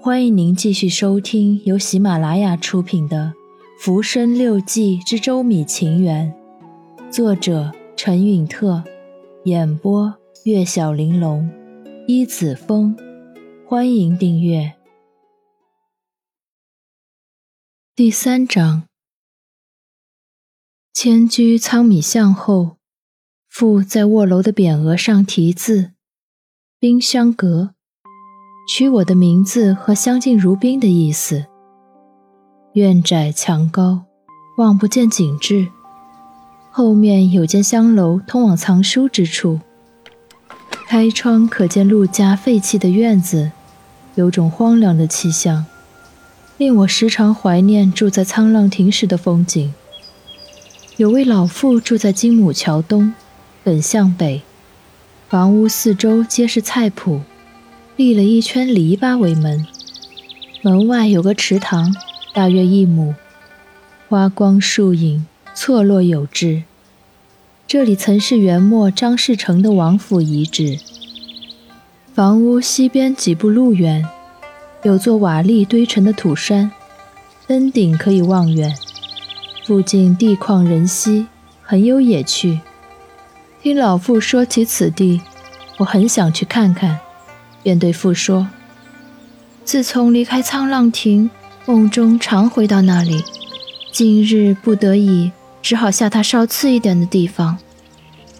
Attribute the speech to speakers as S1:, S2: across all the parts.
S1: 欢迎您继续收听由喜马拉雅出品的《浮生六记之周米情缘》，作者陈允特，演播月小玲珑，一子风。欢迎订阅。第三章，迁居仓米巷后，父在卧楼的匾额上题字“冰箱阁”。取我的名字和相敬如宾的意思。院窄墙高，望不见景致。后面有间香楼，通往藏书之处。开窗可见陆家废弃的院子，有种荒凉的气象，令我时常怀念住在沧浪亭时的风景。有位老妇住在金母桥东，本向北，房屋四周皆是菜圃。立了一圈篱笆为门，门外有个池塘，大约一亩，花光树影，错落有致。这里曾是元末张士诚的王府遗址。房屋西边几步路远，有座瓦砾堆成的土山，登顶可以望远。附近地旷人稀，很有野趣。听老妇说起此地，我很想去看看。便对父说：“自从离开沧浪亭，梦中常回到那里。今日不得已，只好下榻稍次一点的地方。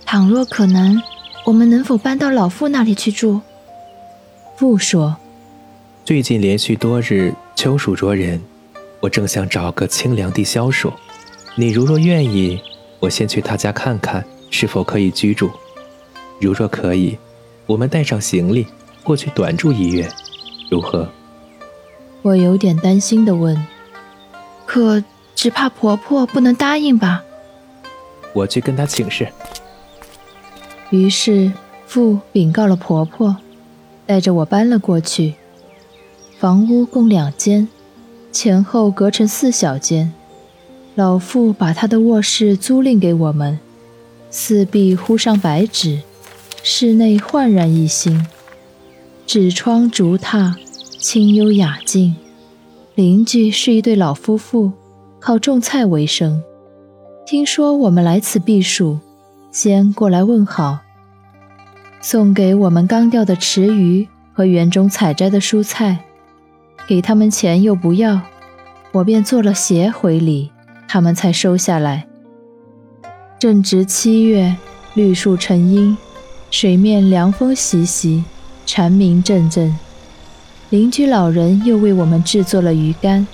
S1: 倘若可能，我们能否搬到老父那里去住？”父说：“
S2: 最近连续多日秋暑灼人，我正想找个清凉地消暑。你如若愿意，我先去他家看看是否可以居住。如若可以，我们带上行李。”过去短住一月，如何？
S1: 我有点担心的问。可只怕婆婆不能答应吧？
S2: 我去跟她请示。
S1: 于是父禀告了婆婆，带着我搬了过去。房屋共两间，前后隔成四小间。老妇把她的卧室租赁给我们，四壁糊上白纸，室内焕然一新。纸窗竹榻，清幽雅静。邻居是一对老夫妇，靠种菜为生。听说我们来此避暑，先过来问好，送给我们刚钓的池鱼和园中采摘的蔬菜。给他们钱又不要，我便做了鞋回礼，他们才收下来。正值七月，绿树成荫，水面凉风习习。蝉鸣阵阵，邻居老人又为我们制作了鱼竿。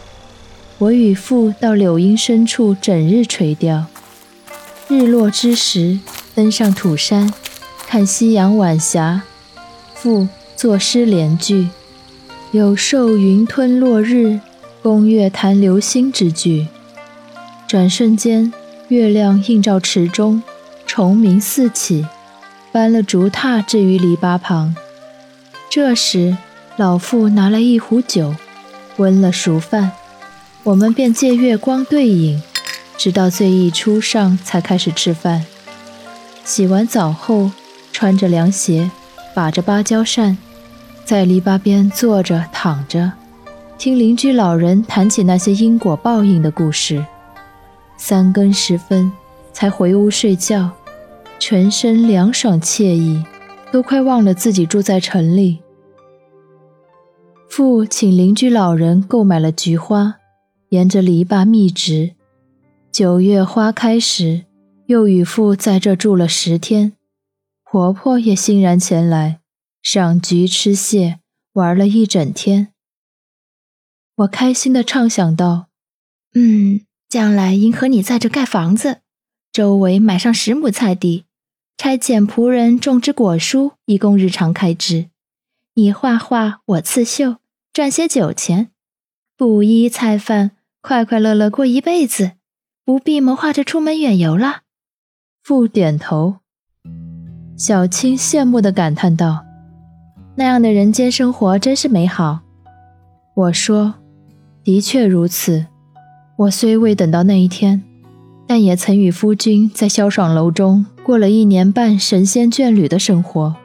S1: 我与父到柳荫深处整日垂钓。日落之时，登上土山，看夕阳晚霞。父作诗联句，有受云吞落日，宫月谈流星之句。转瞬间，月亮映照池中，虫鸣四起，搬了竹榻置于篱笆旁。这时，老妇拿来一壶酒，温了熟饭，我们便借月光对饮，直到醉意初上才开始吃饭。洗完澡后，穿着凉鞋，把着芭蕉扇，在篱笆边坐着躺着，听邻居老人谈起那些因果报应的故事。三更时分才回屋睡觉，全身凉爽惬意，都快忘了自己住在城里。父请邻居老人购买了菊花，沿着篱笆密植。九月花开时，又与父在这住了十天。婆婆也欣然前来，赏菊吃蟹，玩了一整天。我开心地畅想道：“嗯，将来应和你在这盖房子，周围买上十亩菜地，差遣仆人种植果蔬，以供日常开支。你画画，我刺绣。”赚些酒钱，布衣菜饭，快快乐乐过一辈子，不必谋划着出门远游了。父点头，小青羡慕地感叹道：“那样的人间生活真是美好。”我说：“的确如此。我虽未等到那一天，但也曾与夫君在萧爽楼中过了一年半神仙眷侣的生活。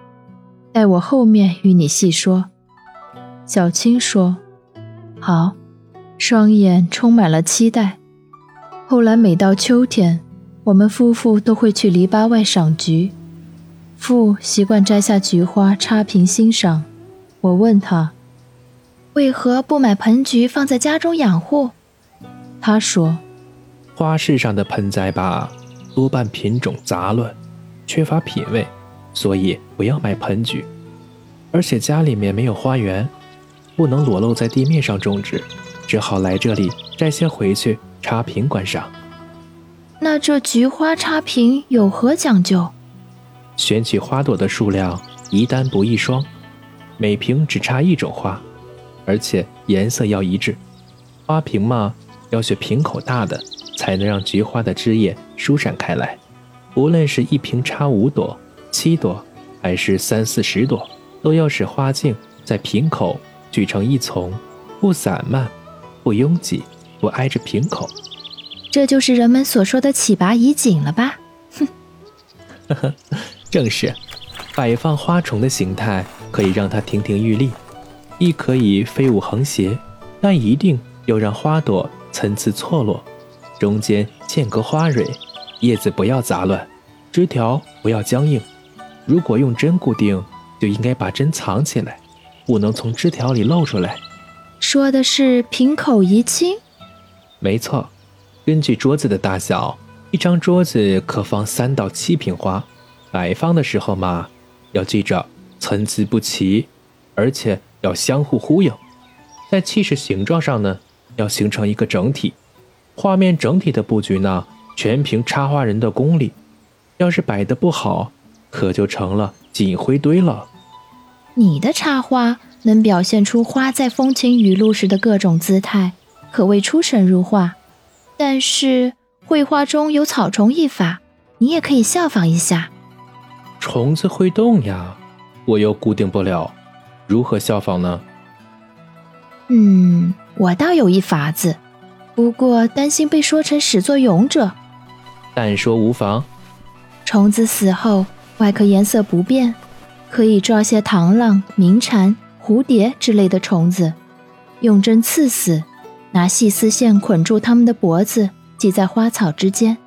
S1: 待我后面与你细说。”小青说：“好，双眼充满了期待。后来每到秋天，我们夫妇都会去篱笆外赏菊。父习惯摘下菊花插瓶欣赏。我问他，为何不买盆菊放在家中养护？他说，
S2: 花市上的盆栽吧，多半品种杂乱，缺乏品味，所以不要买盆菊。而且家里面没有花园，不能裸露在地面上种植，只好来这里摘些回去插瓶观赏。
S1: 那这菊花插瓶有何讲究？
S2: 选取花朵的数量一单不一双，每瓶只插一种花，而且颜色要一致。花瓶嘛，要选瓶口大的，才能让菊花的枝叶舒展开来。无论是一瓶插五朵、七朵，还是三四十朵。都要使花茎在瓶口聚成一丛，不散漫，不拥挤，不挨着瓶口。
S1: 这就是人们所说的起拔移景了吧？哼，
S2: 呵呵，正是。摆放花虫的形态可以让它亭亭玉立，亦可以飞舞横斜，但一定要让花朵参差错落，中间间隔花蕊，叶子不要杂乱，枝条不要僵硬。如果用针固定。就应该把针藏起来，不能从枝条里露出来。
S1: 说的是瓶口移倾？
S2: 没错，根据桌子的大小，一张桌子可放三到七瓶花。摆放的时候嘛，要记着参差不齐，而且要相互呼应。在气势形状上呢，要形成一个整体。画面整体的布局呢，全凭插花人的功力。要是摆的不好，可就成了锦灰堆了。
S1: 你的插花能表现出花在风晴雨露时的各种姿态，可谓出神入化。但是绘画中有草虫一法，你也可以效仿一下。
S2: 虫子会动呀，我又固定不了，如何效仿呢？
S1: 嗯，我倒有一法子，不过担心被说成始作俑者。
S2: 但说无妨。
S1: 虫子死后，外壳颜色不变。可以抓些螳螂、鸣蝉、蝴蝶之类的虫子，用针刺死，拿细丝线捆住它们的脖子，系在花草之间，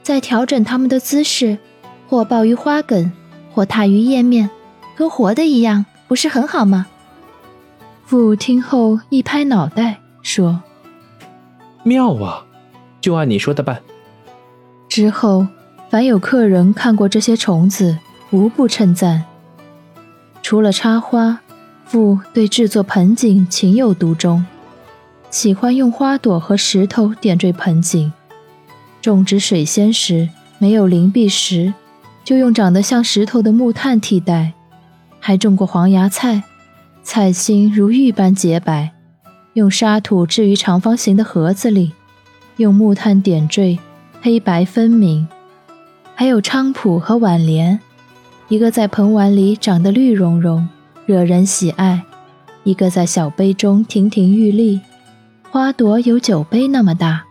S1: 再调整它们的姿势，或抱于花梗，或踏于叶面，跟活的一样，不是很好吗？父听后一拍脑袋，说：“
S2: 妙啊，就按你说的办。”
S1: 之后，凡有客人看过这些虫子，无不称赞。除了插花，父对制作盆景情有独钟，喜欢用花朵和石头点缀盆景。种植水仙时没有灵璧石，就用长得像石头的木炭替代。还种过黄芽菜，菜心如玉般洁白，用沙土置于长方形的盒子里，用木炭点缀，黑白分明。还有菖蒲和挽莲。一个在盆碗里长得绿茸茸，惹人喜爱；一个在小杯中亭亭玉立，花朵有酒杯那么大，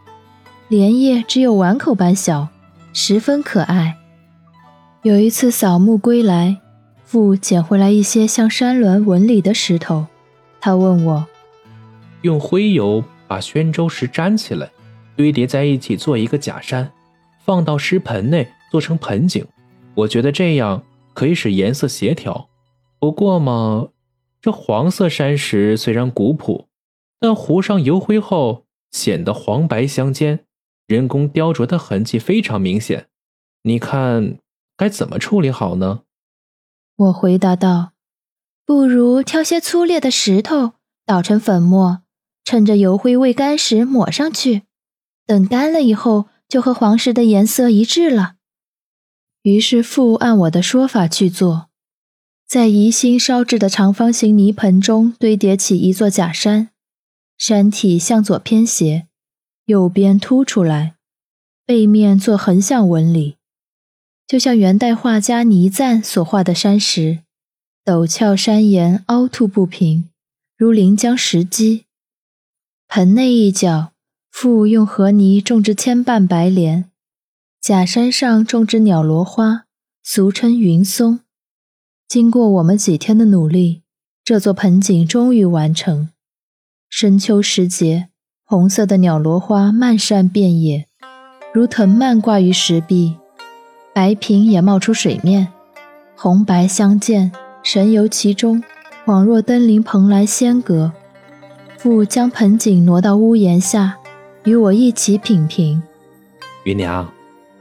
S1: 莲叶只有碗口般小，十分可爱。有一次扫墓归来，父捡回来一些像山峦纹理的石头，他问我：“
S2: 用灰油把宣州石粘起来，堆叠在一起做一个假山，放到石盆内做成盆景，我觉得这样。”可以使颜色协调，不过嘛，这黄色山石虽然古朴，但糊上油灰后显得黄白相间，人工雕琢的痕迹非常明显。你看该怎么处理好呢？
S1: 我回答道：“不如挑些粗劣的石头，捣成粉末，趁着油灰未干时抹上去，等干了以后，就和黄石的颜色一致了。”于是父按我的说法去做，在宜兴烧制的长方形泥盆中堆叠起一座假山，山体向左偏斜，右边凸出来，背面做横向纹理，就像元代画家倪瓒所画的山石，陡峭山岩凹凸不平，如临江石基。盆内一角，父用河泥种植千瓣白莲。假山上种植鸟罗花，俗称云松。经过我们几天的努力，这座盆景终于完成。深秋时节，红色的鸟罗花漫山遍野，如藤蔓挂于石壁，白萍也冒出水面，红白相间，神游其中，恍若登临蓬莱仙阁。父将盆景挪到屋檐下，与我一起品评。
S2: 芸娘，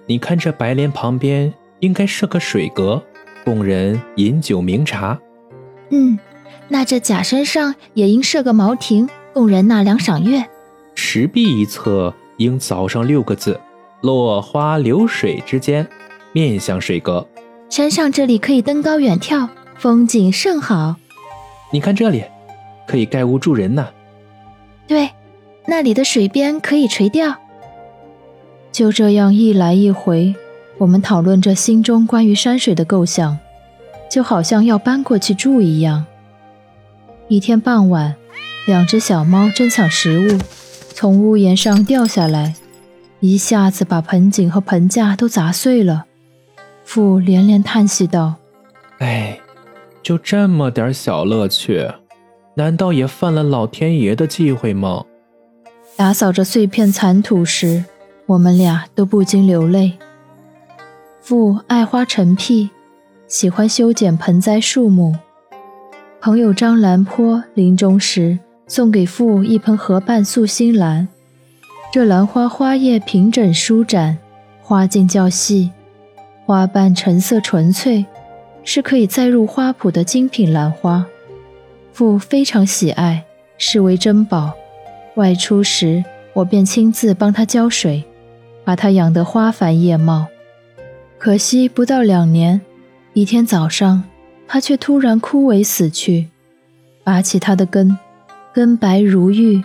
S2: 你看这白莲旁边应该设个水阁，供人饮酒茗茶。
S1: 嗯，那这假山上也应设个茅亭，供人纳凉赏月。
S2: 石壁一侧应凿上六个字：“落花流水之间，面向水阁。”
S1: 山上这里可以登高远眺，风景甚好。
S2: 你看这里，可以盖屋住人呢。
S1: 对，那里的水边可以垂钓。就这样一来一回，我们讨论着心中关于山水的构想，就好像要搬过去住一样。一天傍晚，两只小猫争抢食物，从屋檐上掉下来，一下子把盆景和盆架都砸碎了。父连连叹息道：“
S2: 哎，就这么点小乐趣。”难道也犯了老天爷的忌讳吗？
S1: 打扫着碎片残土时，我们俩都不禁流泪。父爱花成癖，喜欢修剪盆栽树木。朋友张兰坡临终时送给父一盆河瓣素心兰，这兰花花叶平整舒展，花茎较细，花瓣成色纯粹，是可以栽入花圃的精品兰花。父非常喜爱，视为珍宝。外出时，我便亲自帮他浇水，把它养得花繁叶茂。可惜不到两年，一天早上，它却突然枯萎死去。拔起它的根，根白如玉；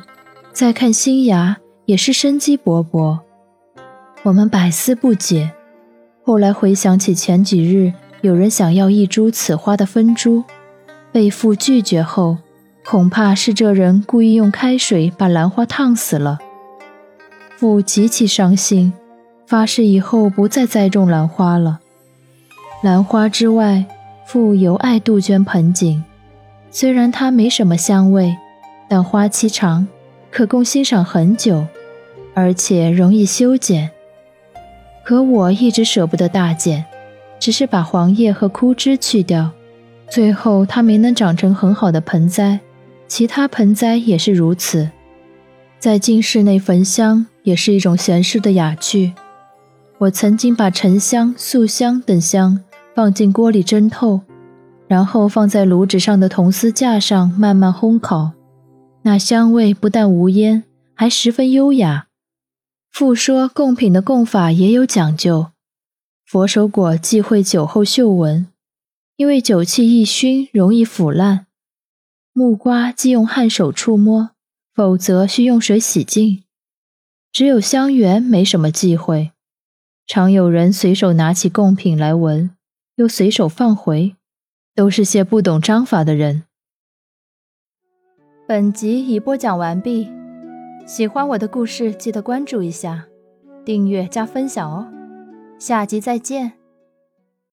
S1: 再看新芽，也是生机勃勃。我们百思不解。后来回想起前几日有人想要一株此花的分株。被父拒绝后，恐怕是这人故意用开水把兰花烫死了。父极其伤心，发誓以后不再栽种兰花了。兰花之外，父尤爱杜鹃盆景。虽然它没什么香味，但花期长，可供欣赏很久，而且容易修剪。可我一直舍不得大剪，只是把黄叶和枯枝去掉。最后，它没能长成很好的盆栽，其他盆栽也是如此。在进室内焚香也是一种闲适的雅趣。我曾经把沉香、素香等香放进锅里蒸透，然后放在炉子上的铜丝架上慢慢烘烤，那香味不但无烟，还十分优雅。复说供品的供法也有讲究，佛手果忌讳酒后嗅闻。因为酒气一熏容易腐烂，木瓜忌用汗手触摸，否则需用水洗净。只有香橼没什么忌讳，常有人随手拿起贡品来闻，又随手放回，都是些不懂章法的人。本集已播讲完毕，喜欢我的故事记得关注一下，订阅加分享哦，下集再见。